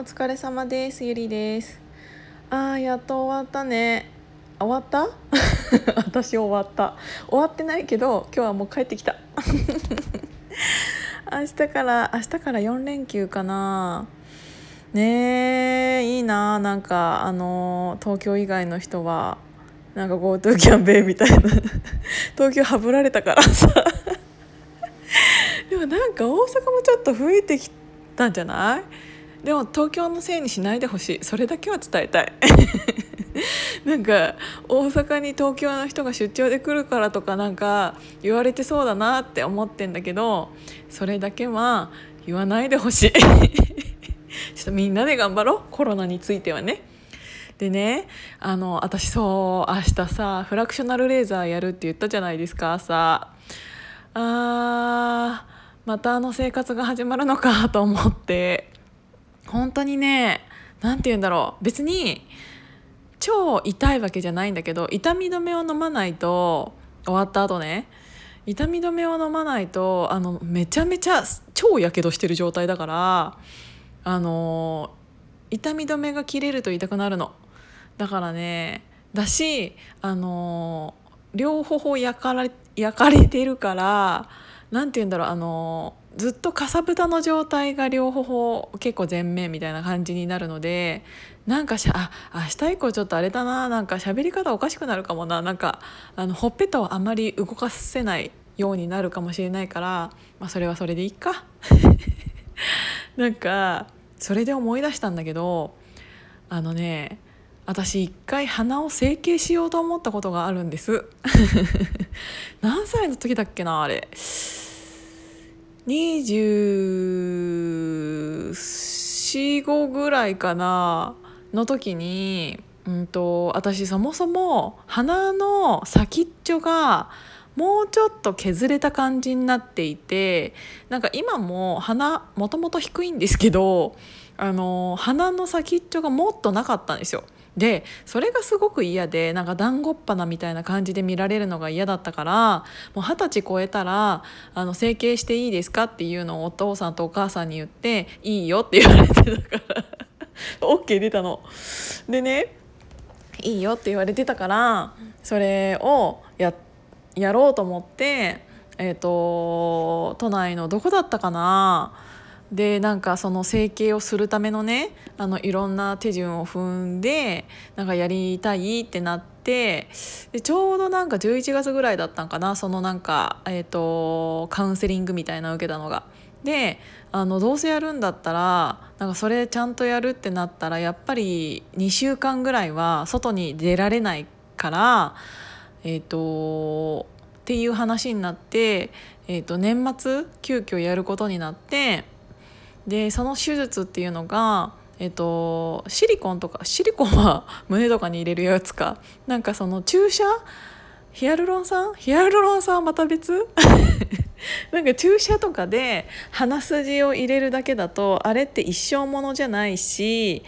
お疲れ様です。ゆりです。あーやっと終わったね。終わった？私終わった。終わってないけど今日はもう帰ってきた。明日から明日から4連休かな。ねえいいな。なんかあの東京以外の人はなんか GoTo キャンペーンみたいな。東京はぶられたからさ。でもなんか大阪もちょっと増えてきたんじゃない？でも東京のせいにしないでほしい。それだけは伝えたい。なんか大阪に東京の人が出張で来るからとかなんか言われてそうだなって思ってんだけどそれだけは言わないでほしい。ちょっとみんなで頑張ろう。コロナについてはね。でねあの私そう明日さフラクショナルレーザーやるって言ったじゃないですか朝。あーまたあの生活が始まるのかと思って。本当にね何て言うんだろう。別に超痛いわけじゃないんだけど痛み止めを飲まないと終わった後ね痛み止めを飲まないとあのめちゃめちゃ超やけどしてる状態だからあの痛み止めが切れると痛くなるの。だからねだしあの両方焼かれ焼かれてるから何て言うんだろうあのずっとかさぶたの状態が両方結構全面みたいな感じになるのでなんかしゃあ明日以降ちょっとあれだななんか喋り方おかしくなるかもななんかあのほっぺたをあんまり動かせないようになるかもしれないから、まあ、それはそれでいいか。なんかそれで思い出したんだけどあのね私一回鼻を整形しようと思ったことがあるんです。何歳の時だっけなあれ。245ぐらいかなの時に、うんと、私そもそも鼻の先っちょがもうちょっと削れた感じになっていてなんか今も鼻もともと低いんですけどあの鼻の先っちょがもっとなかったんですよ。でそれがすごく嫌でなんか団子っ鼻みたいな感じで見られるのが嫌だったからもう二十歳超えたらあの整形していいですかっていうのをお父さんとお母さんに言っていいよって言われてたから OK 出たの。でねいいよって言われてたからそれをややろうと思って、えーと都内のどこだったかな？でなんかその整形をするためのねあのいろんな手順を踏んでなんかやりたいってなってでちょうどなんか11月ぐらいだったんかなそのなんか、えーと、カウンセリングみたいな受けたのが。であのどうせやるんだったらなんかそれちゃんとやるってなったらやっぱり2週間ぐらいは外に出られないからえっ、ー、とっていう話になって、えー、と年末急遽やることになって。でその手術っていうのがえっと、シリコンとかシリコンは 胸とかに入れるやつか。なんかその注射？ヒアルロン酸？ヒアルロン酸はまた別？なんか注射とかで鼻筋を入れるだけだとあれって一生ものじゃないし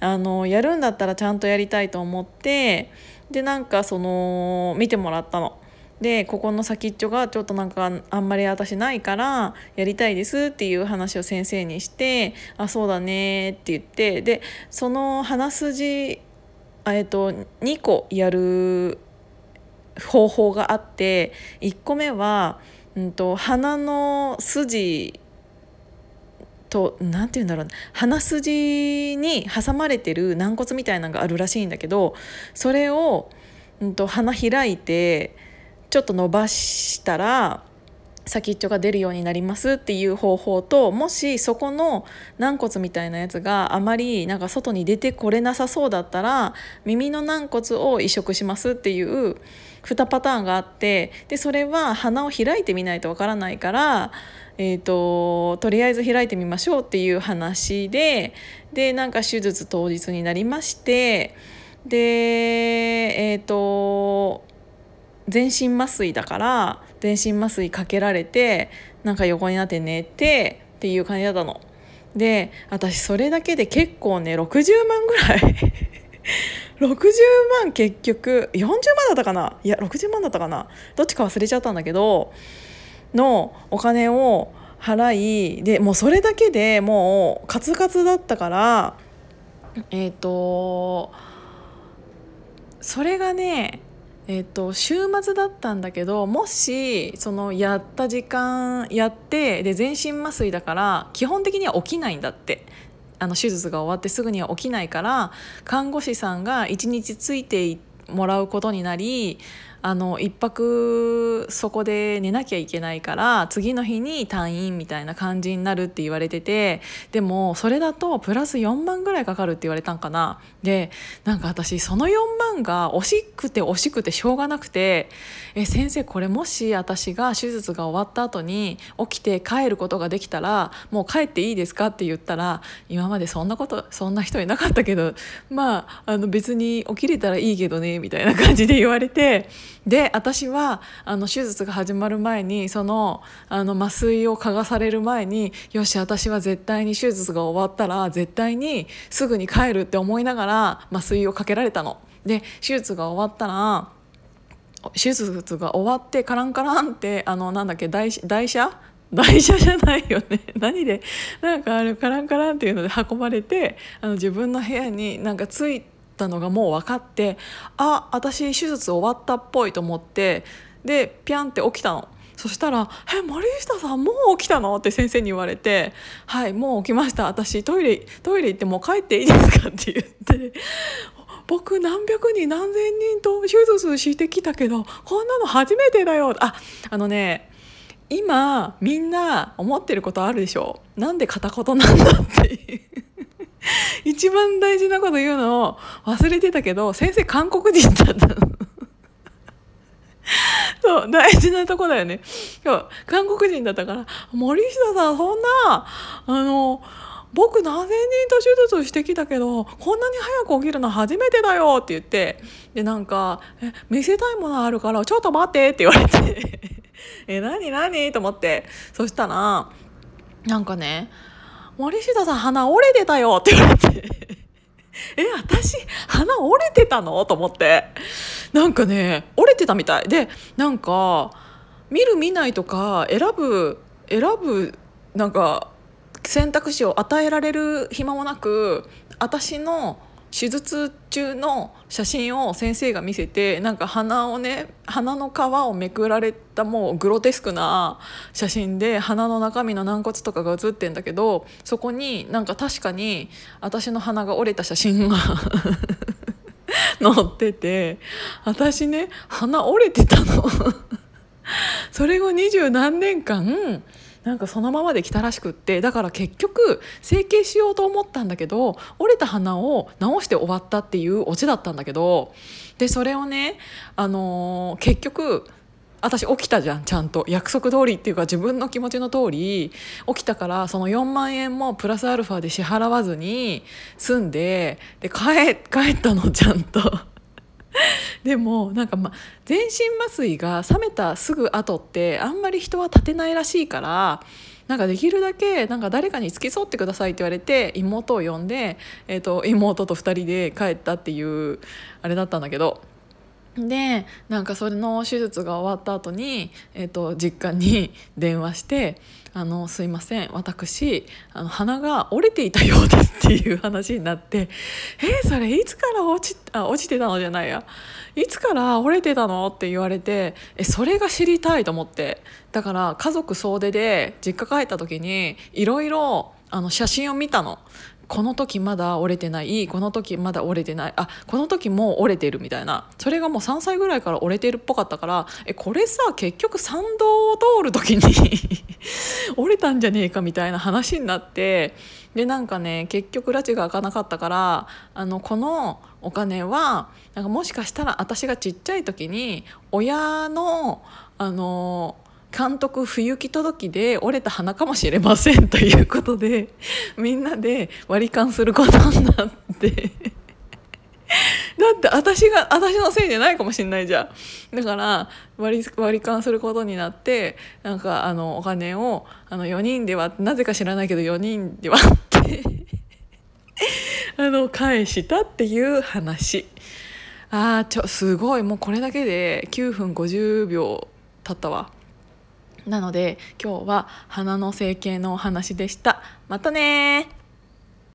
あのやるんだったらちゃんとやりたいと思ってでなんかその見てもらったの。でここの先っちょがちょっとなんかあんまり私ないからやりたいですっていう話を先生にして「あそうだね」って言ってでその鼻筋えっと2個やる方法があって1個目は、うんと、鼻の筋と何て言うんだろう鼻筋に挟まれてる軟骨みたいなのがあるらしいんだけどそれを、うんと鼻開いて。ちょっと伸ばしたら先っちょが出るようになりますっていう方法ともしそこの軟骨みたいなやつがあまりなんか外に出てこれなさそうだったら耳の軟骨を移植しますっていう2パターンがあってでそれは鼻を開いてみないとわからないから、えーと、とりあえず開いてみましょうっていう話ででなんか手術当日になりましてでえっ、ー、と全身麻酔だから全身麻酔かけられてなんか横になって寝てっていう感じだったの。で私それだけで結構ね60万ぐらい。60万結局40万だったかな？いや60万だったかな？どっちか忘れちゃったんだけどのお金を払いでもうそれだけでもうカツカツだったからえっ、とそれがねえっと、週末だったんだけどもしそのやった時間やってで全身麻酔だから基本的には起きないんだって。あの手術が終わってすぐには起きないから看護師さんが1日ついてもらうことになりあの1泊そこで寝なきゃいけないから次の日に退院みたいな感じになるって言われててでもそれだとプラス4万ぐらいかかるって言われたんかなでなんか私その4万が惜しくて惜しくてしょうがなくて「え先生これもし私が手術が終わった後に起きて帰ることができたらもう帰っていいですか?」って言ったら今までそんなことそんな人いなかったけどまああの別に起きれたらいいけどねみたいな感じで言われて。で私はあの手術が始まる前にそのあの麻酔を嗅がされる前によし私は絶対に手術が終わったら絶対にすぐに帰るって思いながら麻酔をかけられたの。で手術が終わったら手術が終わってカランカランってあのなんだっけ台車？台車じゃないよね 何で？なんかあれカランカランっていうので運ばれてあの自分の部屋になんか着いて。たのがもう分かってあ私手術終わったっぽいと思ってでピャンって起きたの。そしたら「え森下さんもう起きたの?」って先生に言われて「はいもう起きました私トイレトイレ行ってもう帰っていいですか?」って言って 僕何百人何千人と手術してきたけどこんなの初めてだよああのね今みんな思ってることあるでしょ？なんで片言なんだっていう 一番大事なこと言うのを忘れてたけど先生韓国人だったの。そう大事なとこだよねそう韓国人だったから森下さんそんなあの僕何千人と手術してきたけどこんなに早く起きるの初めてだよって言ってでなんか「え見せたいものあるからちょっと待って」って言われて「え何何?」と思ってそしたらなんかね森下さん鼻折れてたよって言われて。え私鼻折れてたの？と思って。なんかね折れてたみたい。でなんか見る見ないとか選ぶ選ぶなんか選択肢を与えられる暇もなく私の手術中の写真を先生が見せてなんか鼻をね鼻の皮をめくられたもうグロテスクな写真で鼻の中身の軟骨とかが写ってんだけどそこになんか確かに私の鼻が折れた写真が 載ってて私ね鼻折れてたの。それを二十何年間なんかそのままで来たらしくってだから結局整形しようと思ったんだけど折れた鼻を直して終わったっていうオチだったんだけどでそれをね、あのー、結局私起きたじゃんちゃんと約束通りっていうか自分の気持ちの通り起きたからその4万円もプラスアルファで支払わずに済んでで帰帰ったのちゃんと。でもなんかま全身麻酔が冷めたすぐ後ってあんまり人は立てないらしいからなんかできるだけなんか誰かに付き添ってくださいって言われて妹を呼んで、えーと、妹と2人で帰ったっていうあれだったんだけど。でなんかそれの手術が終わった後に、えーと実家に電話してあのすいません私あの鼻が折れていたようですっていう話になって「えー、それいつから落ちあ落ちてたのじゃないやいつから折れてたの?」って言われてえそれが知りたいと思ってだから家族総出で実家帰った時にいろいろ写真を見たのこの時まだ折れてない。この時まだ折れてない。あこの時もう折れてるみたいな。それがもう3歳ぐらいから折れてるっぽかったからえこれさ結局参道を通る時に 折れたんじゃねえかみたいな話になってでなんかね結局拉致が開かなかったからあのこのお金はなんかもしかしたら私がちっちゃい時に親のあの監督不行き届きで折れた花かもしれませんということでみんなで割り勘することになって。だって私が私のせいじゃないかもしれないじゃん。だから割り割り勘することになってなんかあのお金をあの4人ではなぜか知らないけど4人で割ってあの返したっていう話。あーちょすごい。もうこれだけで9分50秒経ったわ。なので今日は花の整形のお話でした。またね